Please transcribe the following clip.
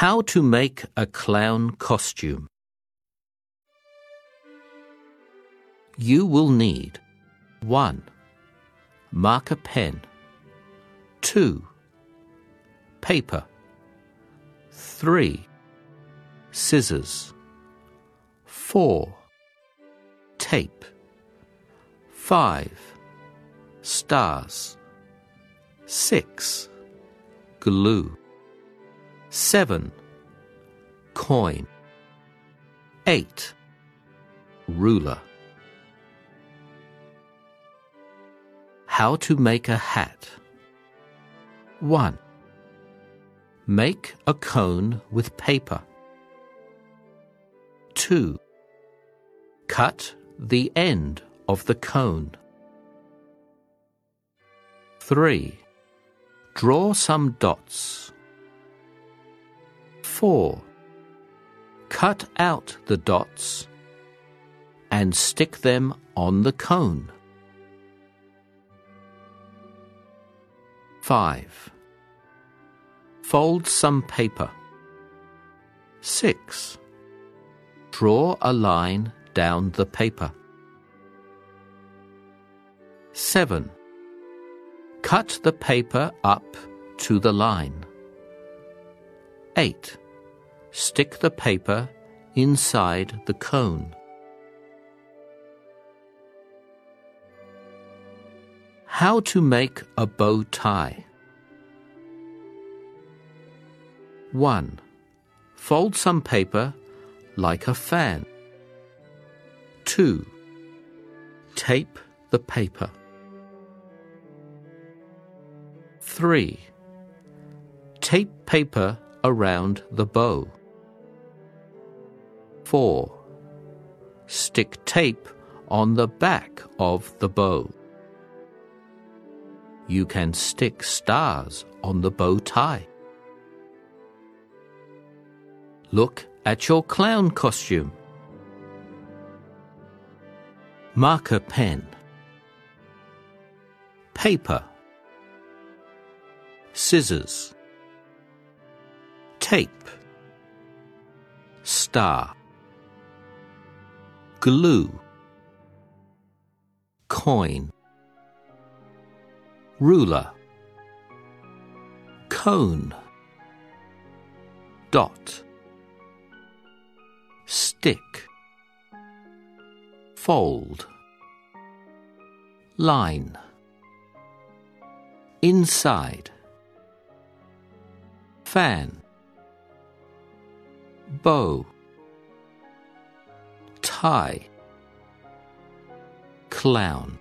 How to make a clown costume. You will need 1. Marker pen 2. Paper 3. Scissors 4. Tape 5. Stars 6. Glue 7. Coin 8. Ruler How to make a hat 1. Make a cone with paper 2. Cut the end of the cone 3. Draw some dots 4. Cut out the dots and stick them on the cone. 5. Fold some paper. 6. Draw a line down the paper. 7. Cut the paper up to the line. 8. Stick the paper inside the cone. How to make a bow tie. 1. Fold some paper like a fan. 2. Tape the paper. 3. Tape paper around the bow. 4. Stick tape on the back of the bow. You can stick stars on the bow tie. Look at your clown costume. Marker pen. Paper. Scissors tape, star, glue, coin, ruler, cone, dot, stick, fold, line, inside, fan. Bow, tie, clown.